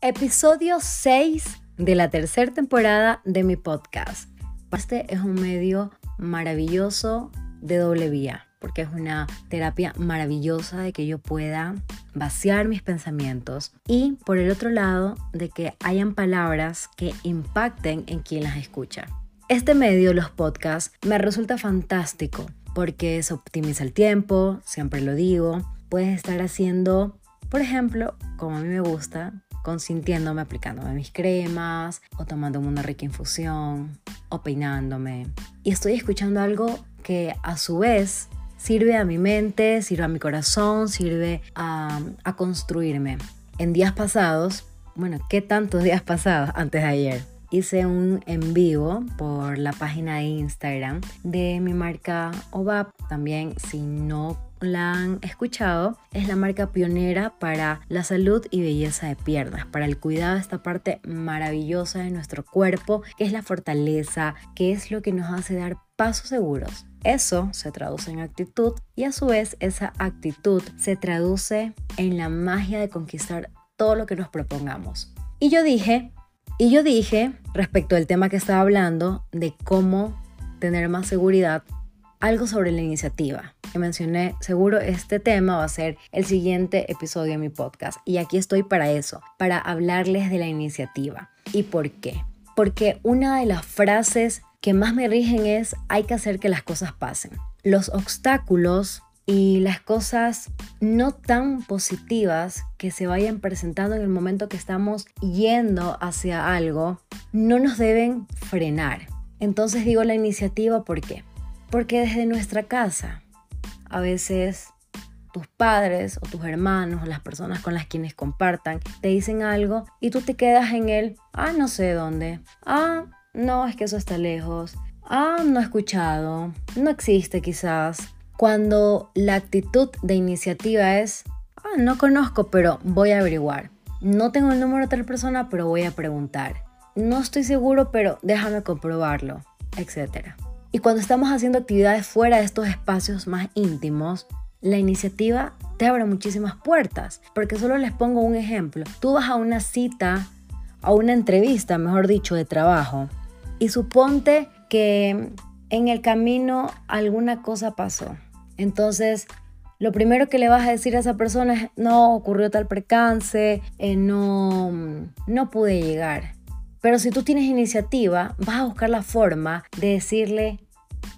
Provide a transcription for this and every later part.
Episodio 6 de la tercera temporada de mi podcast. Este es un medio maravilloso de doble vía, porque es una terapia maravillosa de que yo pueda vaciar mis pensamientos y por el otro lado de que hayan palabras que impacten en quien las escucha. Este medio, los podcasts, me resulta fantástico porque se optimiza el tiempo, siempre lo digo, puedes estar haciendo, por ejemplo, como a mí me gusta, consintiéndome, aplicándome mis cremas, o tomándome una rica infusión, o peinándome. Y estoy escuchando algo que a su vez sirve a mi mente, sirve a mi corazón, sirve a, a construirme. En días pasados, bueno, ¿qué tantos días pasados antes de ayer? Hice un en vivo por la página de Instagram de mi marca OVAP. También, si no la han escuchado, es la marca pionera para la salud y belleza de piernas, para el cuidado de esta parte maravillosa de nuestro cuerpo, que es la fortaleza, que es lo que nos hace dar pasos seguros. Eso se traduce en actitud y a su vez esa actitud se traduce en la magia de conquistar todo lo que nos propongamos. Y yo dije, y yo dije respecto al tema que estaba hablando de cómo tener más seguridad algo sobre la iniciativa. Que mencioné, seguro este tema va a ser el siguiente episodio de mi podcast. Y aquí estoy para eso, para hablarles de la iniciativa. ¿Y por qué? Porque una de las frases que más me rigen es hay que hacer que las cosas pasen. Los obstáculos y las cosas no tan positivas que se vayan presentando en el momento que estamos yendo hacia algo no nos deben frenar. Entonces digo la iniciativa, ¿por qué? Porque desde nuestra casa, a veces tus padres o tus hermanos o las personas con las quienes compartan te dicen algo y tú te quedas en el, ah, no sé dónde, ah, no, es que eso está lejos, ah, no he escuchado, no existe quizás. Cuando la actitud de iniciativa es, ah, no conozco, pero voy a averiguar. No tengo el número de tal persona, pero voy a preguntar. No estoy seguro, pero déjame comprobarlo, etcétera. Y cuando estamos haciendo actividades fuera de estos espacios más íntimos, la iniciativa te abre muchísimas puertas. Porque solo les pongo un ejemplo. Tú vas a una cita, a una entrevista, mejor dicho, de trabajo, y suponte que en el camino alguna cosa pasó. Entonces, lo primero que le vas a decir a esa persona es, no, ocurrió tal percance, eh, no, no pude llegar. Pero si tú tienes iniciativa, vas a buscar la forma de decirle,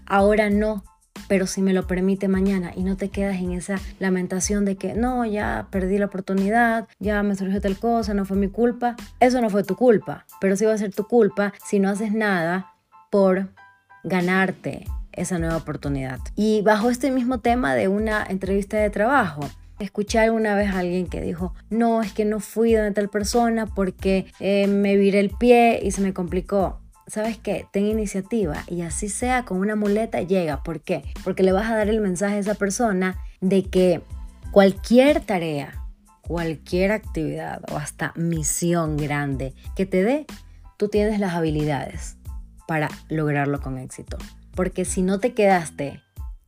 ahora no, pero si me lo permite mañana y no te quedas en esa lamentación de que no, ya perdí la oportunidad, ya me surgió tal cosa, no fue mi culpa. Eso no fue tu culpa, pero sí va a ser tu culpa si no haces nada por ganarte esa nueva oportunidad. Y bajo este mismo tema de una entrevista de trabajo, Escuché alguna vez a alguien que dijo, no, es que no fui donde tal persona porque eh, me viré el pie y se me complicó. ¿Sabes qué? Ten iniciativa y así sea con una muleta llega. ¿Por qué? Porque le vas a dar el mensaje a esa persona de que cualquier tarea, cualquier actividad o hasta misión grande que te dé, tú tienes las habilidades para lograrlo con éxito. Porque si no te quedaste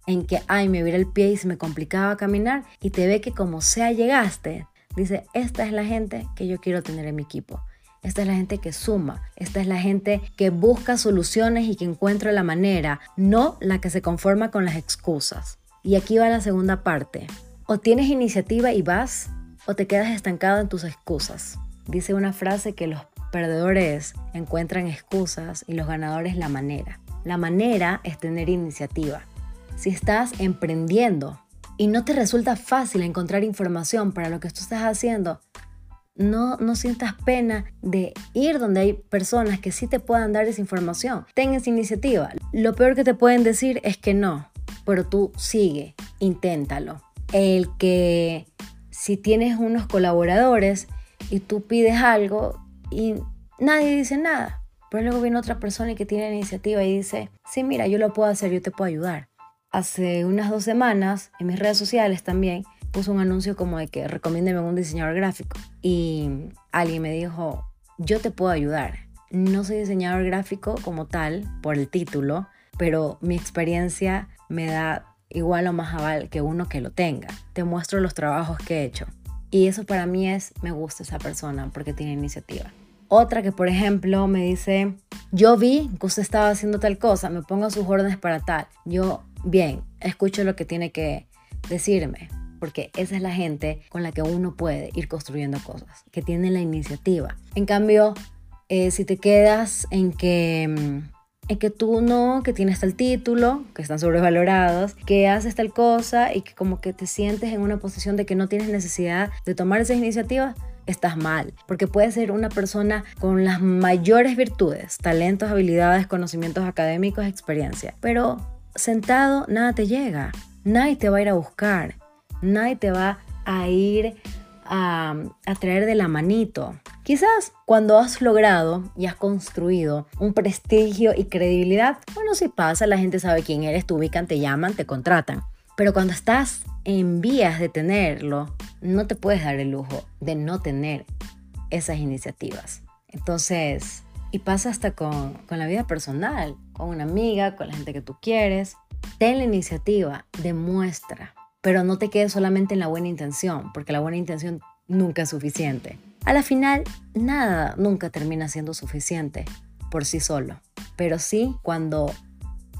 en que, ay, me viera el pie y se me complicaba caminar y te ve que como sea llegaste, dice, esta es la gente que yo quiero tener en mi equipo. Esta es la gente que suma, esta es la gente que busca soluciones y que encuentra la manera, no la que se conforma con las excusas. Y aquí va la segunda parte. O tienes iniciativa y vas, o te quedas estancado en tus excusas. Dice una frase que los perdedores encuentran excusas y los ganadores la manera. La manera es tener iniciativa si estás emprendiendo y no te resulta fácil encontrar información para lo que tú estás haciendo, no, no sientas pena de ir donde hay personas que sí te puedan dar esa información. Ten esa iniciativa. Lo peor que te pueden decir es que no, pero tú sigue, inténtalo. El que si tienes unos colaboradores y tú pides algo y nadie dice nada, pero luego viene otra persona que tiene iniciativa y dice, sí, mira, yo lo puedo hacer, yo te puedo ayudar hace unas dos semanas, en mis redes sociales también, puse un anuncio como de que recomiéndeme un diseñador gráfico. Y alguien me dijo, yo te puedo ayudar. No soy diseñador gráfico como tal, por el título, pero mi experiencia me da igual o más aval que uno que lo tenga. Te muestro los trabajos que he hecho. Y eso para mí es, me gusta esa persona porque tiene iniciativa. Otra que, por ejemplo, me dice, yo vi que usted estaba haciendo tal cosa, me pongo sus órdenes para tal. Yo, bien, escucho lo que tiene que decirme, porque esa es la gente con la que uno puede ir construyendo cosas, que tiene la iniciativa. En cambio, eh, si te quedas en que mm, en que tú no, que tienes tal título, que están sobrevalorados, que haces tal cosa y que como que te sientes en una posición de que no tienes necesidad de tomar esas iniciativas, estás mal, porque puedes ser una persona con las mayores virtudes, talentos, habilidades, conocimientos académicos, experiencia, pero sentado nada te llega, nadie te va a ir a buscar, nadie te va a ir a, a traer de la manito. Quizás cuando has logrado y has construido un prestigio y credibilidad, bueno, si pasa, la gente sabe quién eres, te ubican, te llaman, te contratan. Pero cuando estás en vías de tenerlo, no te puedes dar el lujo de no tener esas iniciativas. Entonces, y pasa hasta con, con la vida personal, con una amiga, con la gente que tú quieres. Ten la iniciativa, demuestra, pero no te quedes solamente en la buena intención, porque la buena intención nunca es suficiente. A la final, nada nunca termina siendo suficiente por sí solo, pero sí cuando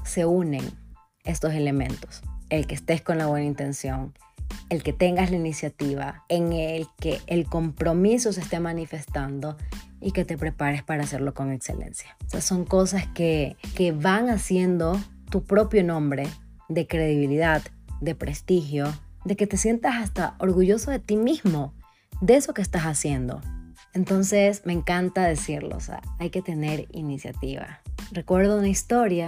se unen estos elementos. El que estés con la buena intención, el que tengas la iniciativa, en el que el compromiso se esté manifestando y que te prepares para hacerlo con excelencia. O son cosas que, que van haciendo tu propio nombre de credibilidad, de prestigio, de que te sientas hasta orgulloso de ti mismo de eso que estás haciendo. Entonces me encanta decirlo, o sea, hay que tener iniciativa. Recuerdo una historia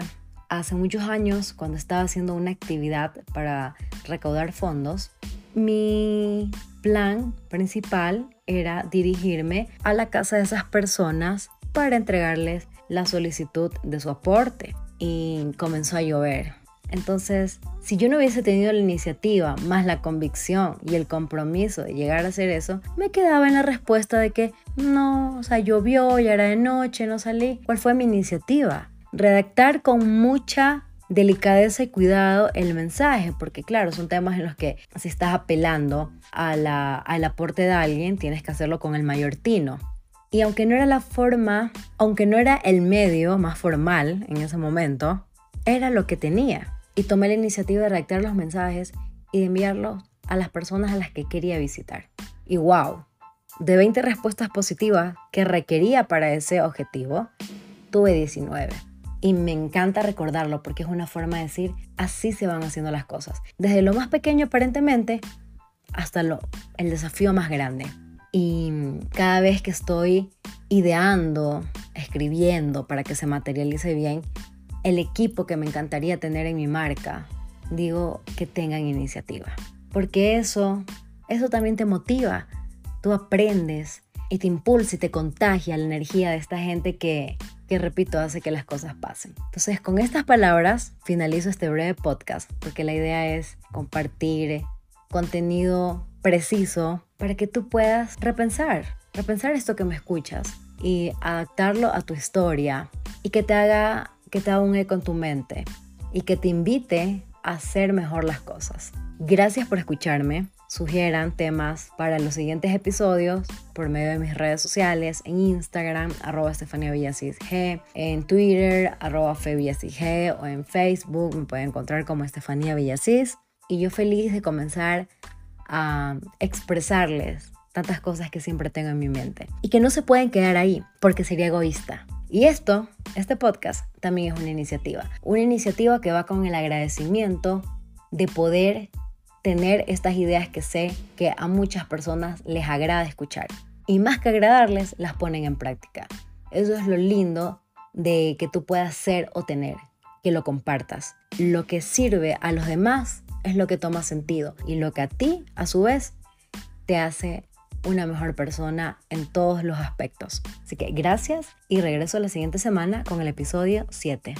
hace muchos años cuando estaba haciendo una actividad para recaudar fondos. Mi plan principal era dirigirme a la casa de esas personas para entregarles la solicitud de su aporte. Y comenzó a llover. Entonces, si yo no hubiese tenido la iniciativa, más la convicción y el compromiso de llegar a hacer eso, me quedaba en la respuesta de que no, o sea, llovió, ya era de noche, no salí. ¿Cuál fue mi iniciativa? Redactar con mucha delicadeza y cuidado el mensaje, porque claro, son temas en los que si estás apelando al aporte de alguien, tienes que hacerlo con el mayor tino. Y aunque no era la forma, aunque no era el medio más formal en ese momento, era lo que tenía y tomé la iniciativa de redactar los mensajes y de enviarlos a las personas a las que quería visitar. Y wow, de 20 respuestas positivas que requería para ese objetivo, tuve 19. Y me encanta recordarlo porque es una forma de decir, así se van haciendo las cosas. Desde lo más pequeño aparentemente hasta lo, el desafío más grande. Y cada vez que estoy ideando, escribiendo para que se materialice bien, el equipo que me encantaría tener en mi marca, digo que tengan iniciativa. Porque eso, eso también te motiva. Tú aprendes y te impulsa y te contagia la energía de esta gente que, que, repito, hace que las cosas pasen. Entonces, con estas palabras finalizo este breve podcast, porque la idea es compartir contenido preciso para que tú puedas repensar, repensar esto que me escuchas y adaptarlo a tu historia y que te haga que te haga un eco en tu mente y que te invite a hacer mejor las cosas. Gracias por escucharme. Sugieran temas para los siguientes episodios por medio de mis redes sociales, en Instagram, arroba Estefania en Twitter, arroba G, o en Facebook me pueden encontrar como Estefanía Villasís. Y yo feliz de comenzar a expresarles tantas cosas que siempre tengo en mi mente y que no se pueden quedar ahí porque sería egoísta. Y esto, este podcast, también es una iniciativa. Una iniciativa que va con el agradecimiento de poder tener estas ideas que sé que a muchas personas les agrada escuchar. Y más que agradarles, las ponen en práctica. Eso es lo lindo de que tú puedas ser o tener, que lo compartas. Lo que sirve a los demás es lo que toma sentido y lo que a ti, a su vez, te hace una mejor persona en todos los aspectos. Así que gracias y regreso la siguiente semana con el episodio 7.